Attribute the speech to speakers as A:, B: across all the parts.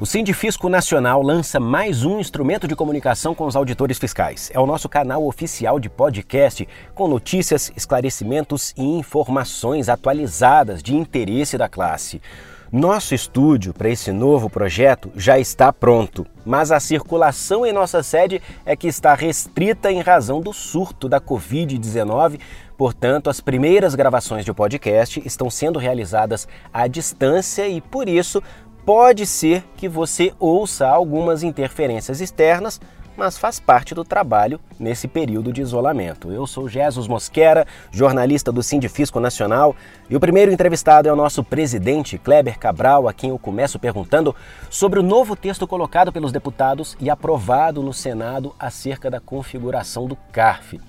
A: O Sindifisco Nacional lança mais um instrumento de comunicação com os auditores fiscais. É o nosso canal oficial de podcast com notícias, esclarecimentos e informações atualizadas de interesse da classe. Nosso estúdio para esse novo projeto já está pronto, mas a circulação em nossa sede é que está restrita em razão do surto da Covid-19. Portanto, as primeiras gravações de podcast estão sendo realizadas à distância e, por isso, pode ser que você ouça algumas interferências externas, mas faz parte do trabalho nesse período de isolamento. Eu sou Jesus Mosquera, jornalista do Sindifisco Nacional, e o primeiro entrevistado é o nosso presidente Kleber Cabral, a quem eu começo perguntando sobre o novo texto colocado pelos deputados e aprovado no Senado acerca da configuração do CARF.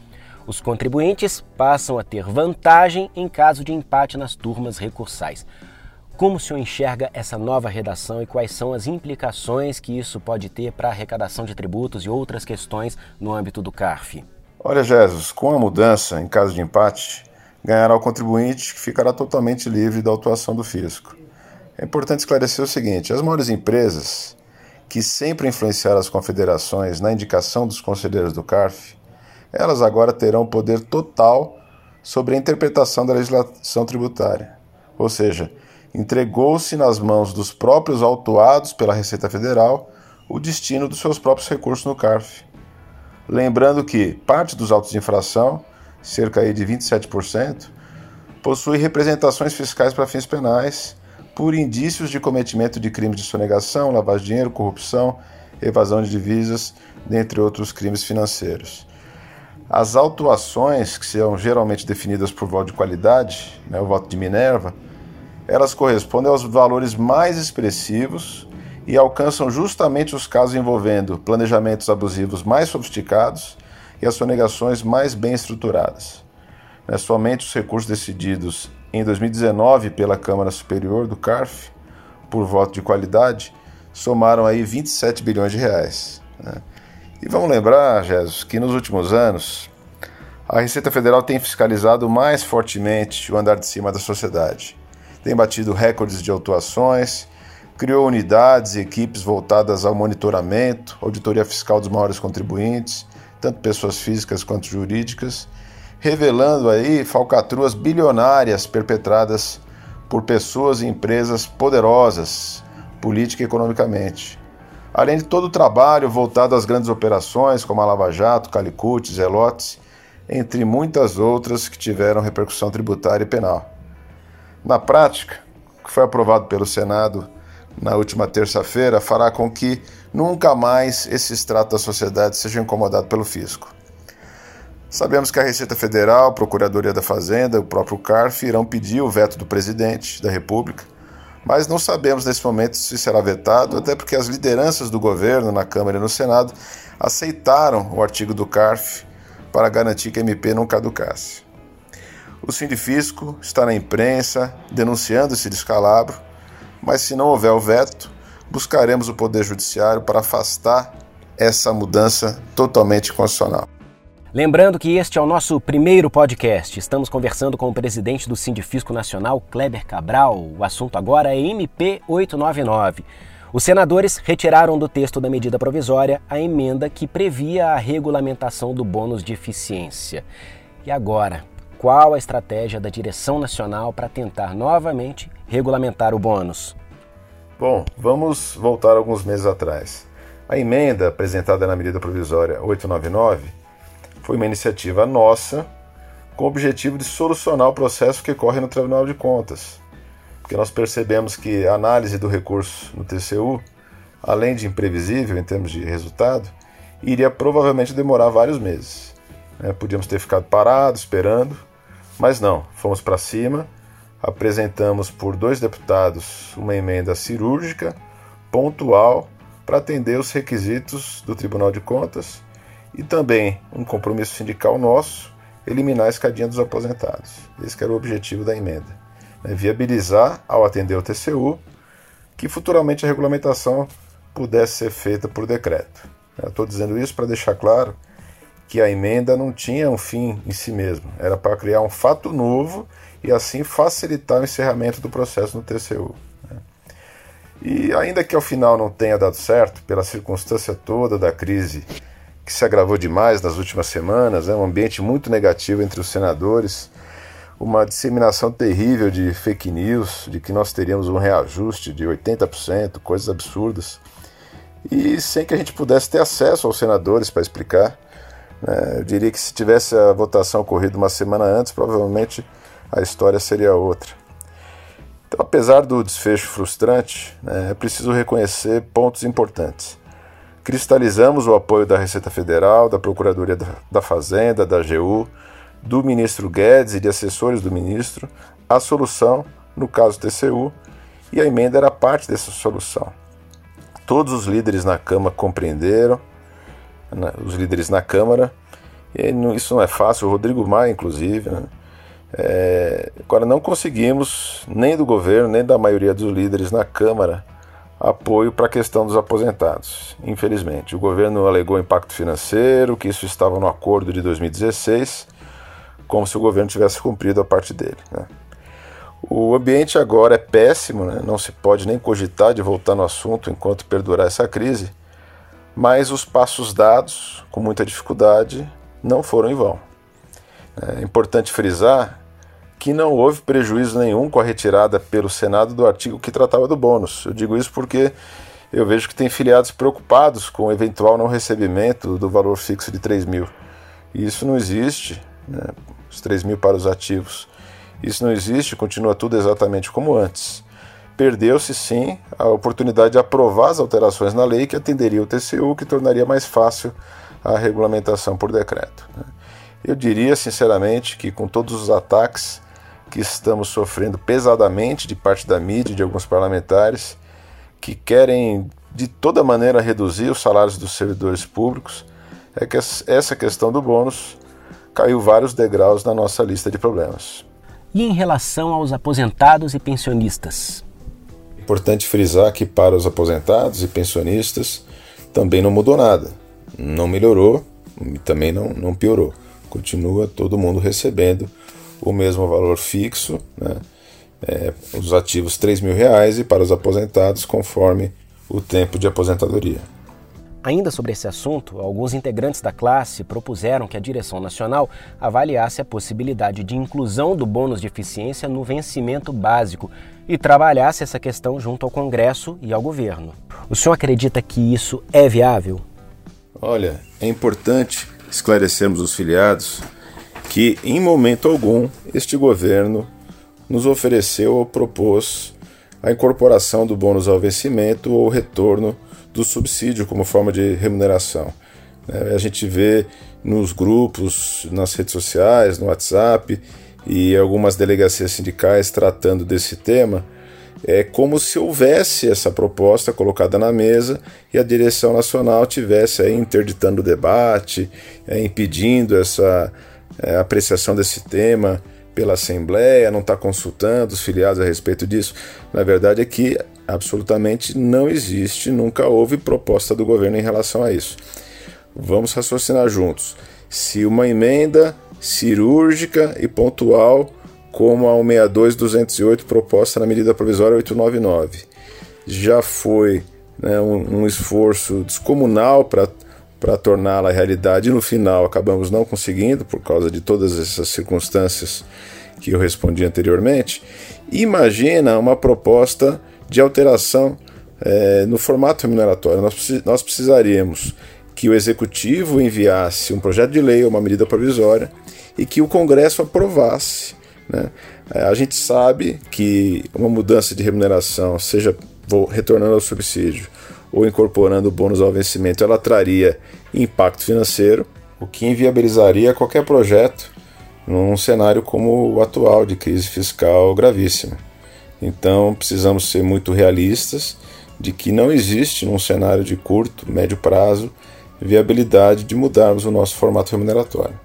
A: Os contribuintes passam a ter vantagem em caso de empate nas turmas recursais. Como o senhor enxerga essa nova redação e quais são as implicações que isso pode ter para a arrecadação de tributos e outras questões no âmbito do CARF?
B: Olha, Jesus, com a mudança, em caso de empate, ganhará o contribuinte que ficará totalmente livre da autuação do fisco. É importante esclarecer o seguinte: as maiores empresas, que sempre influenciaram as confederações na indicação dos conselheiros do CARF, elas agora terão poder total sobre a interpretação da legislação tributária. Ou seja, entregou-se nas mãos dos próprios autuados pela Receita Federal o destino dos seus próprios recursos no CARF. Lembrando que parte dos autos de infração, cerca de 27%, possui representações fiscais para fins penais por indícios de cometimento de crimes de sonegação, lavagem de dinheiro, corrupção, evasão de divisas, dentre outros crimes financeiros. As autuações, que são geralmente definidas por voto de qualidade, né, o voto de Minerva, elas correspondem aos valores mais expressivos e alcançam justamente os casos envolvendo planejamentos abusivos mais sofisticados e as sonegações mais bem estruturadas. Né, somente os recursos decididos em 2019 pela Câmara Superior do CARF, por voto de qualidade, somaram aí 27 bilhões de reais. Né? E vamos lembrar, Jesus, que nos últimos anos a Receita Federal tem fiscalizado mais fortemente o andar de cima da sociedade tem batido recordes de autuações, criou unidades e equipes voltadas ao monitoramento, auditoria fiscal dos maiores contribuintes, tanto pessoas físicas quanto jurídicas, revelando aí falcatruas bilionárias perpetradas por pessoas e empresas poderosas, política e economicamente. Além de todo o trabalho voltado às grandes operações como a Lava Jato, Calicut, Zelotes, entre muitas outras que tiveram repercussão tributária e penal. Na prática, que foi aprovado pelo Senado na última terça-feira fará com que nunca mais esse extrato da sociedade seja incomodado pelo fisco. Sabemos que a Receita Federal, a Procuradoria da Fazenda, o próprio CARF irão pedir o veto do presidente da República, mas não sabemos nesse momento se será vetado, até porque as lideranças do governo na Câmara e no Senado aceitaram o artigo do CARF para garantir que a MP não caducasse. O Sindifisco está na imprensa denunciando esse descalabro, mas se não houver o veto, buscaremos o Poder Judiciário para afastar essa mudança totalmente constitucional.
A: Lembrando que este é o nosso primeiro podcast. Estamos conversando com o presidente do Sindifisco Nacional, Kleber Cabral. O assunto agora é MP 899. Os senadores retiraram do texto da medida provisória a emenda que previa a regulamentação do bônus de eficiência. E agora, qual a estratégia da direção nacional para tentar novamente regulamentar o bônus?
B: Bom, vamos voltar alguns meses atrás. A emenda apresentada na medida provisória 899 foi uma iniciativa nossa com o objetivo de solucionar o processo que corre no Tribunal de Contas. Porque nós percebemos que a análise do recurso no TCU, além de imprevisível em termos de resultado, iria provavelmente demorar vários meses. Né? Podíamos ter ficado parados, esperando, mas não, fomos para cima, apresentamos por dois deputados uma emenda cirúrgica, pontual, para atender os requisitos do Tribunal de Contas e também um compromisso sindical nosso, eliminar a escadinha dos aposentados. Esse era o objetivo da emenda. Né? Viabilizar, ao atender o TCU, que futuramente a regulamentação pudesse ser feita por decreto. Estou dizendo isso para deixar claro que a emenda não tinha um fim em si mesmo, era para criar um fato novo e assim facilitar o encerramento do processo no TCU. Né? E ainda que ao final não tenha dado certo, pela circunstância toda da crise que se agravou demais nas últimas semanas, é um ambiente muito negativo entre os senadores, uma disseminação terrível de fake news, de que nós teríamos um reajuste de 80%, coisas absurdas, e sem que a gente pudesse ter acesso aos senadores para explicar. Né? Eu diria que se tivesse a votação ocorrido uma semana antes, provavelmente a história seria outra. Então, apesar do desfecho frustrante, né, é preciso reconhecer pontos importantes. Cristalizamos o apoio da Receita Federal, da Procuradoria da Fazenda, da AGU, do ministro Guedes e de assessores do ministro à solução, no caso TCU, e a emenda era parte dessa solução. Todos os líderes na Câmara compreenderam, né, os líderes na Câmara, e isso não é fácil, o Rodrigo Maia, inclusive. Né, é, agora, não conseguimos, nem do governo, nem da maioria dos líderes na Câmara, apoio para a questão dos aposentados. Infelizmente, o governo alegou impacto financeiro, que isso estava no acordo de 2016, como se o governo tivesse cumprido a parte dele. Né? O ambiente agora é péssimo, né? não se pode nem cogitar de voltar no assunto enquanto perdurar essa crise, mas os passos dados, com muita dificuldade, não foram em vão. É importante frisar que não houve prejuízo nenhum com a retirada pelo Senado do artigo que tratava do bônus. Eu digo isso porque eu vejo que tem filiados preocupados com o eventual não recebimento do valor fixo de 3 mil. E isso não existe, né? os 3 mil para os ativos. Isso não existe, continua tudo exatamente como antes. Perdeu-se sim a oportunidade de aprovar as alterações na lei que atenderia o TCU, que tornaria mais fácil a regulamentação por decreto. Né? Eu diria sinceramente que com todos os ataques que estamos sofrendo pesadamente de parte da mídia e de alguns parlamentares que querem de toda maneira reduzir os salários dos servidores públicos, é que essa questão do bônus caiu vários degraus na nossa lista de problemas.
A: E em relação aos aposentados e pensionistas?
B: Importante frisar que para os aposentados e pensionistas também não mudou nada. Não melhorou e também não, não piorou. Continua todo mundo recebendo o mesmo valor fixo, né? É, os ativos R$ reais e para os aposentados conforme o tempo de aposentadoria.
A: Ainda sobre esse assunto, alguns integrantes da classe propuseram que a direção nacional avaliasse a possibilidade de inclusão do bônus de eficiência no vencimento básico e trabalhasse essa questão junto ao Congresso e ao governo. O senhor acredita que isso é viável?
B: Olha, é importante esclarecermos os filiados que, em momento algum, este governo nos ofereceu ou propôs a incorporação do bônus ao vencimento ou retorno do subsídio como forma de remuneração. É, a gente vê nos grupos, nas redes sociais, no WhatsApp e algumas delegacias sindicais tratando desse tema, é como se houvesse essa proposta colocada na mesa e a direção nacional tivesse aí interditando o debate, é, impedindo essa é, apreciação desse tema pela Assembleia, não está consultando os filiados a respeito disso. Na verdade é que absolutamente não existe, nunca houve proposta do governo em relação a isso. Vamos raciocinar juntos. Se uma emenda cirúrgica e pontual, como a 162-208 proposta na medida provisória 899, já foi né, um, um esforço descomunal para para torná-la realidade e no final acabamos não conseguindo por causa de todas essas circunstâncias que eu respondi anteriormente. Imagina uma proposta de alteração é, no formato remuneratório. Nós, nós precisaríamos que o executivo enviasse um projeto de lei ou uma medida provisória e que o Congresso aprovasse. Né? É, a gente sabe que uma mudança de remuneração, seja retornando ao subsídio ou incorporando bônus ao vencimento, ela traria impacto financeiro, o que inviabilizaria qualquer projeto num cenário como o atual de crise fiscal gravíssima. Então, precisamos ser muito realistas de que não existe num cenário de curto, médio prazo, viabilidade de mudarmos o nosso formato remuneratório.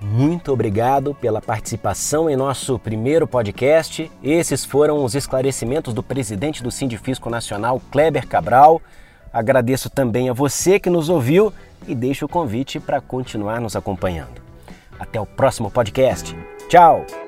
A: Muito obrigado pela participação em nosso primeiro podcast. Esses foram os esclarecimentos do presidente do Sindifisco Nacional, Kleber Cabral. Agradeço também a você que nos ouviu e deixo o convite para continuar nos acompanhando. Até o próximo podcast. Tchau!